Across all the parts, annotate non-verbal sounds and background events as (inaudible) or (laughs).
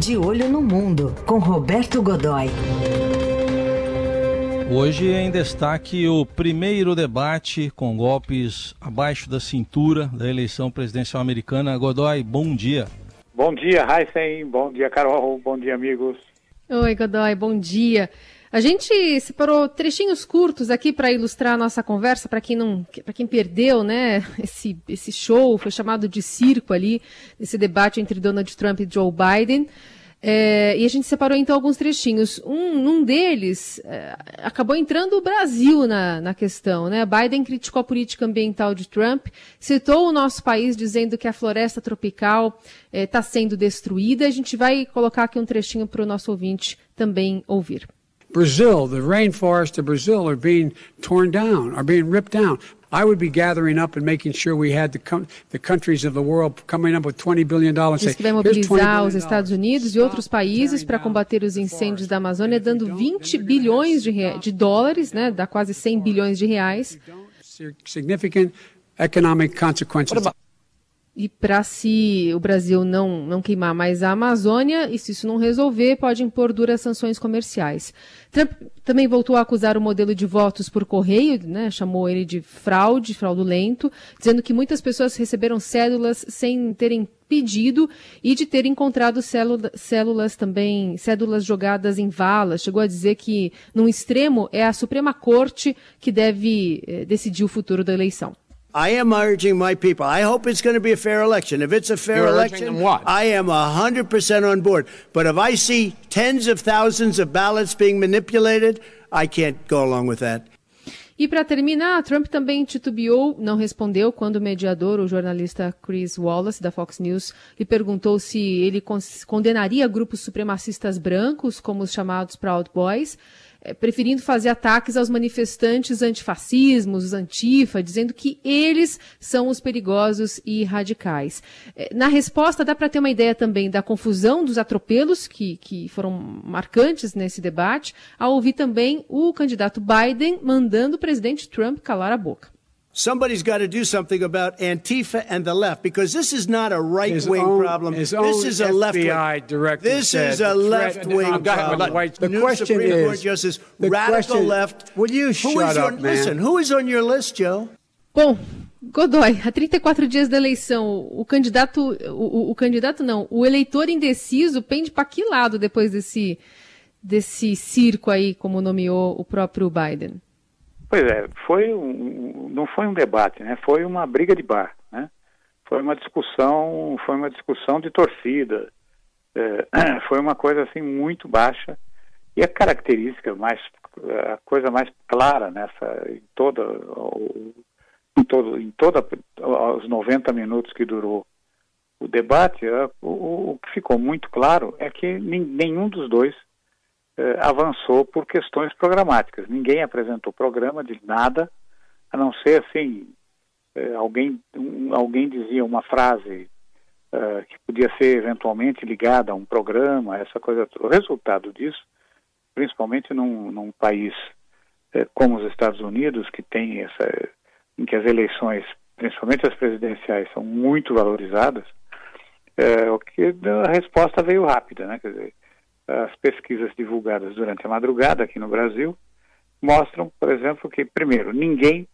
De Olho no Mundo, com Roberto Godoy. Hoje em destaque o primeiro debate com golpes abaixo da cintura da eleição presidencial americana. Godoy, bom dia. Bom dia, Heisen. Bom dia, Carol. Bom dia, amigos. Oi, Godoy. Bom dia. A gente separou trechinhos curtos aqui para ilustrar a nossa conversa, para quem não, para quem perdeu, né, esse, esse show, foi chamado de circo ali, esse debate entre Donald Trump e Joe Biden. É, e a gente separou então alguns trechinhos. Um, um deles é, acabou entrando o Brasil na, na questão. Né? Biden criticou a política ambiental de Trump, citou o nosso país dizendo que a floresta tropical está é, sendo destruída. A gente vai colocar aqui um trechinho para o nosso ouvinte também ouvir. Brazil, the rainforests of Brazil are being torn down, are being ripped down. I would be gathering up and making sure we had the, the countries of the world coming up with 20 billion dollars. Que vai mobilizar os Estados Unidos e outros países para combater os incêndios da Amazônia, dando 20 bilhões de, de dólares, né, dá quase 100 bilhões de reais. Significant economic consequences e para se o Brasil não, não queimar mais a Amazônia, e se isso não resolver, pode impor duras sanções comerciais. Trump também voltou a acusar o modelo de votos por correio, né, chamou ele de fraude, fraudulento, dizendo que muitas pessoas receberam cédulas sem terem pedido e de ter encontrado célula, células também, cédulas jogadas em valas. Chegou a dizer que, num extremo, é a Suprema Corte que deve eh, decidir o futuro da eleição. I am urging my people. I hope it's going to be a fair election. If it's a fair You're election, I am 100% on board. But if I see tens of thousands of ballots being manipulated, I can't go along with that. E para terminar, Trump também titubeou, não respondeu quando o mediador, o jornalista Chris Wallace, da Fox News, lhe perguntou se ele condenaria grupos supremacistas brancos, como os chamados Proud Boys. É, preferindo fazer ataques aos manifestantes antifascismos, os antifa, dizendo que eles são os perigosos e radicais. É, na resposta, dá para ter uma ideia também da confusão dos atropelos que, que foram marcantes nesse debate, ao ouvir também o candidato Biden mandando o presidente Trump calar a boca. Somebody's got to do something about Antifa and the left because this is not a right wing problem. This is a left wing. This is a left wing problem. The New question Supreme is, Court Justice, the radical question, left. Will you who shut is up, on, man? Listen, who is on your list, Joe? Bom, Godoy, há 34 dias da eleição, o candidato, o, o candidato não, o eleitor indeciso pende para que lado depois desse, desse circo aí, como nomeou o próprio Biden? Pois é, foi um, não foi um debate, né? Foi uma briga de bar, né? Foi uma discussão, foi uma discussão de torcida. É, (clears throat) foi uma coisa assim muito baixa e a característica mais, a coisa mais clara nessa em toda, em todo, em toda os 90 minutos que durou o debate, o, o que ficou muito claro é que nenhum dos dois avançou por questões programáticas. Ninguém apresentou programa de nada, a não ser assim, eh, alguém, um, alguém dizia uma frase eh, que podia ser eventualmente ligada a um programa, essa coisa. O resultado disso, principalmente num, num país eh, como os Estados Unidos, que tem essa, em que as eleições, principalmente as presidenciais, são muito valorizadas, o que a resposta veio rápida, né? Quer dizer, as pesquisas divulgadas durante a madrugada aqui no Brasil mostram, por exemplo, que, primeiro, ninguém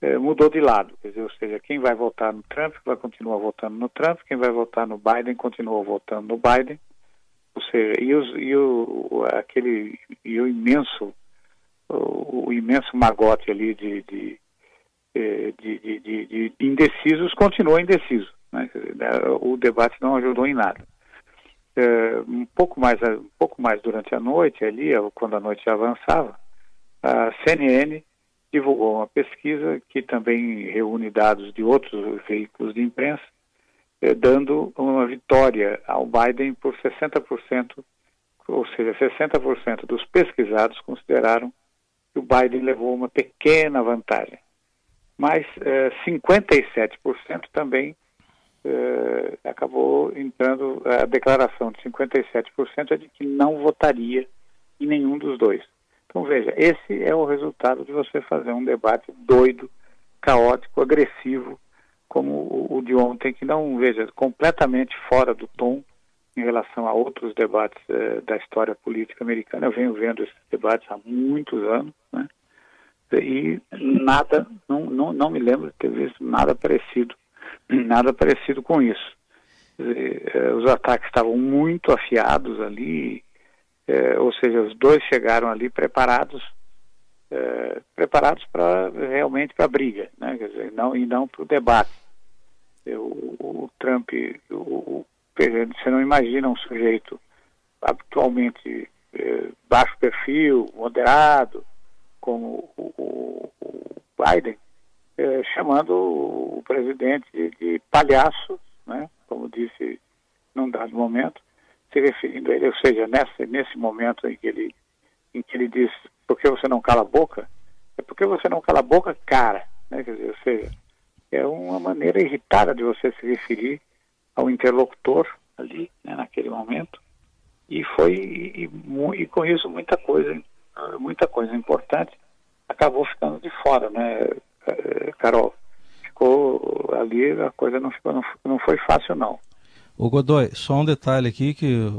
eh, mudou de lado. Quer dizer, ou seja, quem vai votar no Trump vai continuar votando no Trump, quem vai votar no Biden continua votando no Biden. Ou seja, e, os, e o, aquele, e o imenso, o, o imenso magote ali de, de, de, de, de indecisos continua indeciso. Né? O debate não ajudou em nada. Uh, um pouco mais um pouco mais durante a noite ali quando a noite avançava a CNN divulgou uma pesquisa que também reúne dados de outros veículos de imprensa eh, dando uma vitória ao Biden por 60% ou seja 60% dos pesquisados consideraram que o Biden levou uma pequena vantagem. Mas eh, 57% também Uh, entrando a declaração de 57% é de que não votaria em nenhum dos dois. Então veja, esse é o resultado de você fazer um debate doido, caótico, agressivo, como o, o de ontem, que não veja completamente fora do tom em relação a outros debates eh, da história política americana. Eu venho vendo esses debates há muitos anos, né? E nada, não, não, não me lembro de ter visto nada parecido, nada parecido com isso. Eh, os ataques estavam muito afiados ali, eh, ou seja, os dois chegaram ali preparados, eh, preparados para realmente para a briga, né? Quer dizer, não, e não para o debate. O, Trump, o, você não imagina um sujeito habitualmente eh, baixo perfil, moderado, como o, o, Biden, eh, chamando o presidente de, de palhaço, disse num dado momento, se referindo a ele, ou seja, nessa, nesse momento em que ele em que ele diz por que você não cala a boca, é porque você não cala a boca, cara, né, quer dizer, ou seja, é uma maneira irritada de você se referir ao interlocutor ali, né, naquele momento, e foi, e, e, com isso muita coisa, muita coisa importante acabou ficando de fora, né, eh, Carol? Ficou ali, a coisa não, ficou, não, não foi fácil não. O Godoy, só um detalhe aqui que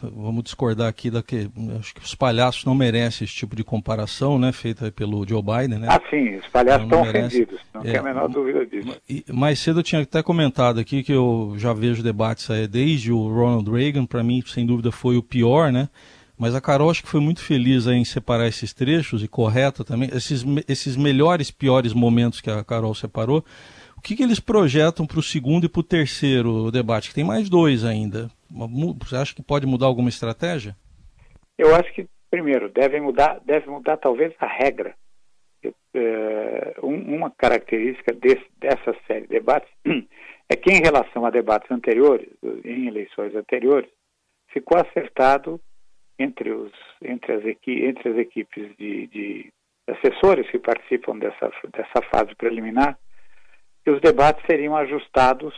vamos discordar aqui da que acho que os palhaços não merecem esse tipo de comparação, né, feita pelo Joe Biden, né? Ah, sim, os palhaços estão ofendidos, não é, tem a menor dúvida disso. Mais cedo eu tinha até comentado aqui que eu já vejo debates aí desde o Ronald Reagan, para mim, sem dúvida, foi o pior, né? Mas a Carol acho que foi muito feliz em separar esses trechos e correta também, esses, esses melhores, piores momentos que a Carol separou que, que eles projetam para o segundo e para o terceiro debate? Que tem mais dois ainda. Você acha que pode mudar alguma estratégia? Eu acho que, primeiro, deve mudar, deve mudar talvez a regra. É, uma característica desse, dessa série de debates (clears throat) é que, em relação a debates anteriores, em eleições anteriores, ficou acertado entre, os, entre, as, equi, entre as equipes de, de assessores que participam dessa, dessa fase preliminar que os debates seriam ajustados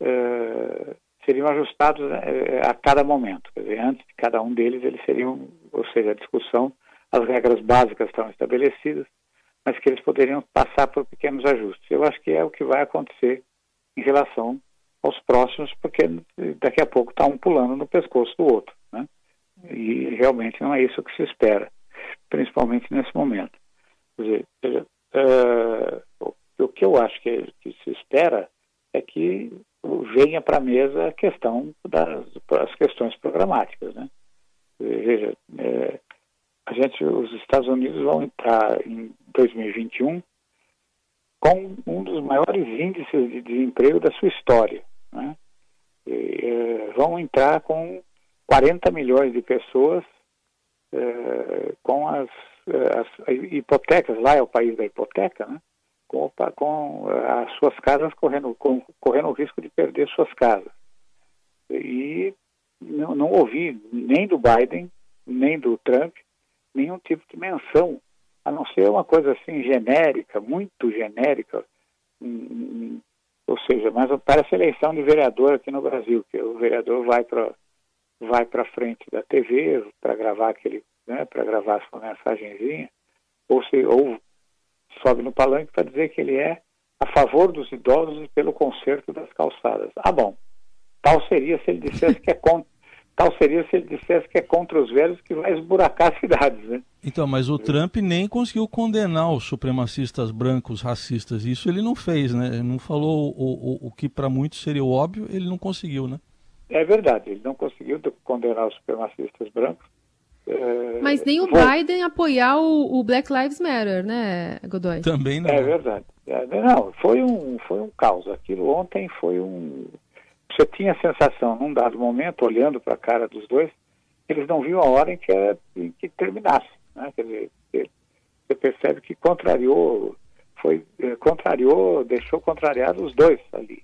uh, seriam ajustados uh, a cada momento. Dizer, antes de cada um deles, eles seriam, ou seja, a discussão, as regras básicas estão estabelecidas, mas que eles poderiam passar por pequenos ajustes. Eu acho que é o que vai acontecer em relação aos próximos, porque daqui a pouco está um pulando no pescoço do outro, né? E realmente não é isso que se espera, principalmente nesse momento. Quer dizer, uh, o que eu acho que, que se espera é que venha para a mesa a questão das as questões programáticas, né? Veja, é, a gente, os Estados Unidos vão entrar em 2021 com um dos maiores índices de desemprego da sua história, né? E, é, vão entrar com 40 milhões de pessoas é, com as, as hipotecas, lá é o país da hipoteca, né? Com, com eh, as suas casas correndo, com, correndo o risco de perder suas casas. E não, não ouvi nem do Biden, nem do Trump, nenhum tipo de menção, a não ser uma coisa assim genérica, muito genérica, hum, ou seja, mas parece eleição de vereador aqui no Brasil, que o vereador vai para vai para frente da TV para gravar aquele, né, para gravar sua mensagenzinha, ou se ou sobe no palanque para dizer que ele é a favor dos idosos e pelo conserto das calçadas. Ah, bom. Tal seria se ele dissesse que é contra. (laughs) Tal seria se ele dissesse que é contra os velhos que vai esburacar as cidades, né? Então, mas o Trump nem conseguiu condenar os supremacistas brancos racistas. Isso ele não fez, né? Ele não falou o, o, o que para muitos seria óbvio, ele não conseguiu, né? É verdade, ele não conseguiu condenar os supremacistas brancos. É, Mas nem o Biden apoiar o, o, Black Lives Matter, né, Godoy? Também não. É verdade. É, não, foi um, foi um caos. Aquilo ontem foi um. Você tinha a sensação, num dado momento, olhando para a cara dos dois, eles não viam a hora em que, era, em que terminasse. Né? Quer dizer, você percebe que contrariou, foi, eh, contrariou, deixou contrariado os dois ali.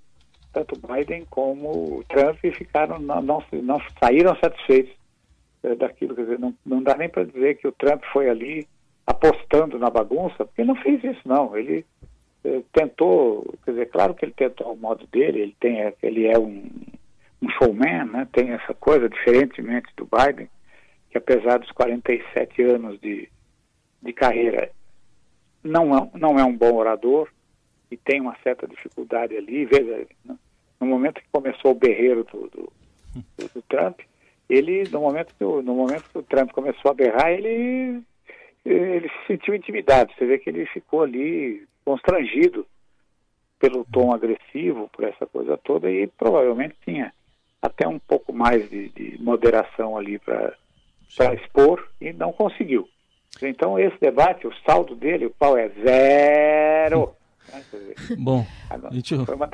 Tanto Biden como o Trump ficaram, não, não, não saíram satisfeitos é, daquilo. Quer dizer, não, não dá nem para dizer que o Trump foi ali apostando na bagunça, porque ele não fez isso, não. Ele é, tentou, quer dizer, claro que ele tentou ao modo dele, ele, tem, ele é um, um showman, né? tem essa coisa, diferentemente do Biden, que apesar dos 47 anos de, de carreira, não é, não é um bom orador e tem uma certa dificuldade ali. Veja, no momento que começou o berreiro do, do do Trump, ele, no momento, que o, no momento que o Trump começou a berrar, ele, ele se sentiu intimidado. Você vê que ele ficou ali constrangido pelo tom agressivo, por essa coisa toda, e provavelmente tinha até um pouco mais de, de moderação ali para expor e não conseguiu. Então esse debate, o saldo dele, o pau é zero. Bom, foi, uma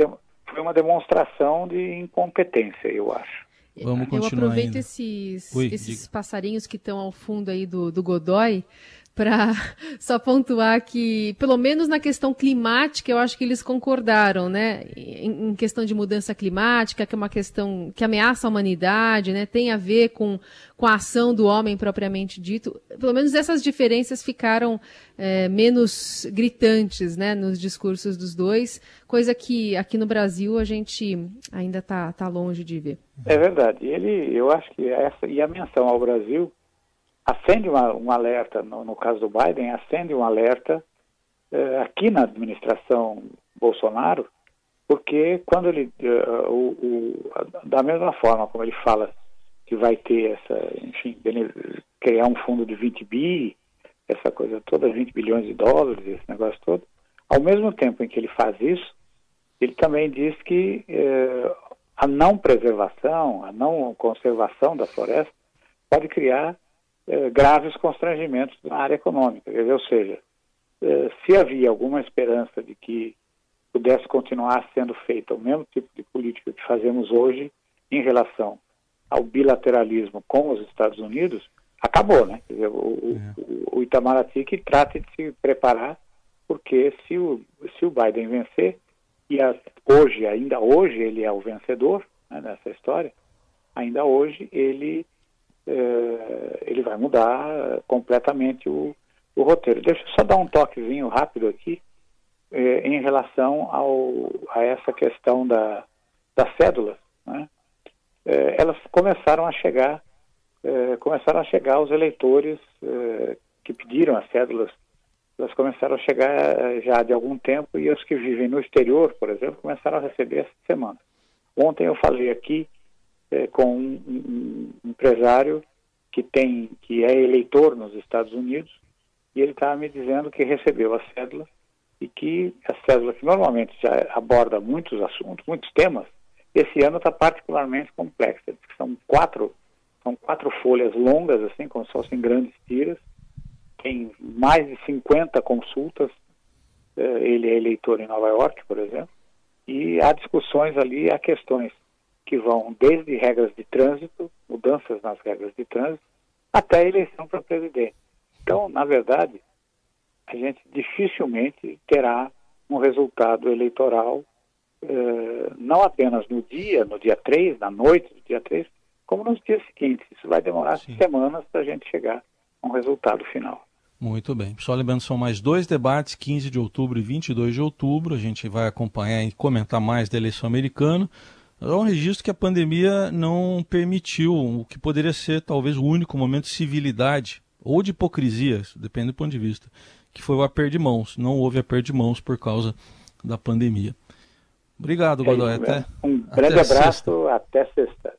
foi uma demonstração de incompetência, eu acho. Vamos continuar. Eu aproveito esses, Oi, esses passarinhos que estão ao fundo aí do, do Godoy para (laughs) só pontuar que, pelo menos na questão climática, eu acho que eles concordaram, né? Em, em, questão de mudança climática, que é uma questão que ameaça a humanidade, né? Tem a ver com, com a ação do homem propriamente dito. Pelo menos essas diferenças ficaram é, menos gritantes, né? Nos discursos dos dois, coisa que aqui no Brasil a gente ainda está tá longe de ver. É verdade. Ele, eu acho que essa e a menção ao Brasil acende uma, um alerta, no, no, caso do Biden, acende um alerta eh, aqui na administração Bolsonaro, porque quando ele, uh, o, o, da mesma forma como ele fala que vai ter essa, enfim, criar um fundo de 20 bi, essa coisa toda, 20 bilhões de dólares, esse negócio todo, ao mesmo tempo em que ele faz isso, ele também diz que eh, a não preservação, a não conservação da floresta pode criar eh, graves constrangimentos na área econômica. Ou seja, eh, se havia alguma esperança de que pudesse continuar sendo feita o mesmo tipo de política que fazemos hoje em relação ao bilateralismo com os Estados Unidos, acabou, né? Dizer, o, é. o, Itamaraty que trate de se preparar, porque se o, se o Biden vencer, e a, hoje, ainda hoje, ele é o vencedor né, nessa história, ainda hoje ele vai mudar completamente o, o, roteiro. Deixa eu só dar um toquezinho rápido aqui é, em relação ao, a essa questão da, das cédulas. Né? É, elas começaram a chegar, é, começaram a chegar os eleitores que pediram as cédulas, elas começaram a chegar já de algum tempo e os que vivem no exterior, por exemplo, começaram a receber essa semana. Ontem eu falei aqui com um, um, empresário que tem que é eleitor nos Estados Unidos e ele estava me dizendo que recebeu a cédula e que a cédula que normalmente já aborda muitos assuntos, muitos temas, esse ano está particularmente complexa. São quatro são quatro folhas longas assim, como se fossem grandes tiras. Tem mais de 50 consultas. É, ele é eleitor em Nova York, por exemplo, e há discussões ali, há questões que vão desde regras de trânsito, mudanças nas regras de trânsito, até a eleição para presidente. Então, na verdade, a gente dificilmente terá um resultado eleitoral, eh, não apenas no dia, no dia 3, na noite do dia 3, como nos dias seguintes. Isso vai demorar Sim. semanas para a gente chegar a um resultado final. Muito bem. Só lembrando, são mais dois debates, 15 de outubro e 22 de outubro. A gente vai acompanhar e comentar mais da eleição americana. É um registro que a pandemia não permitiu, o que poderia ser talvez o único momento de civilidade ou de hipocrisia, depende do ponto de vista, que foi o aperto de mãos. Não houve aperto de mãos por causa da pandemia. Obrigado, Godoy. É até, um grande até abraço, sexta. até sexta.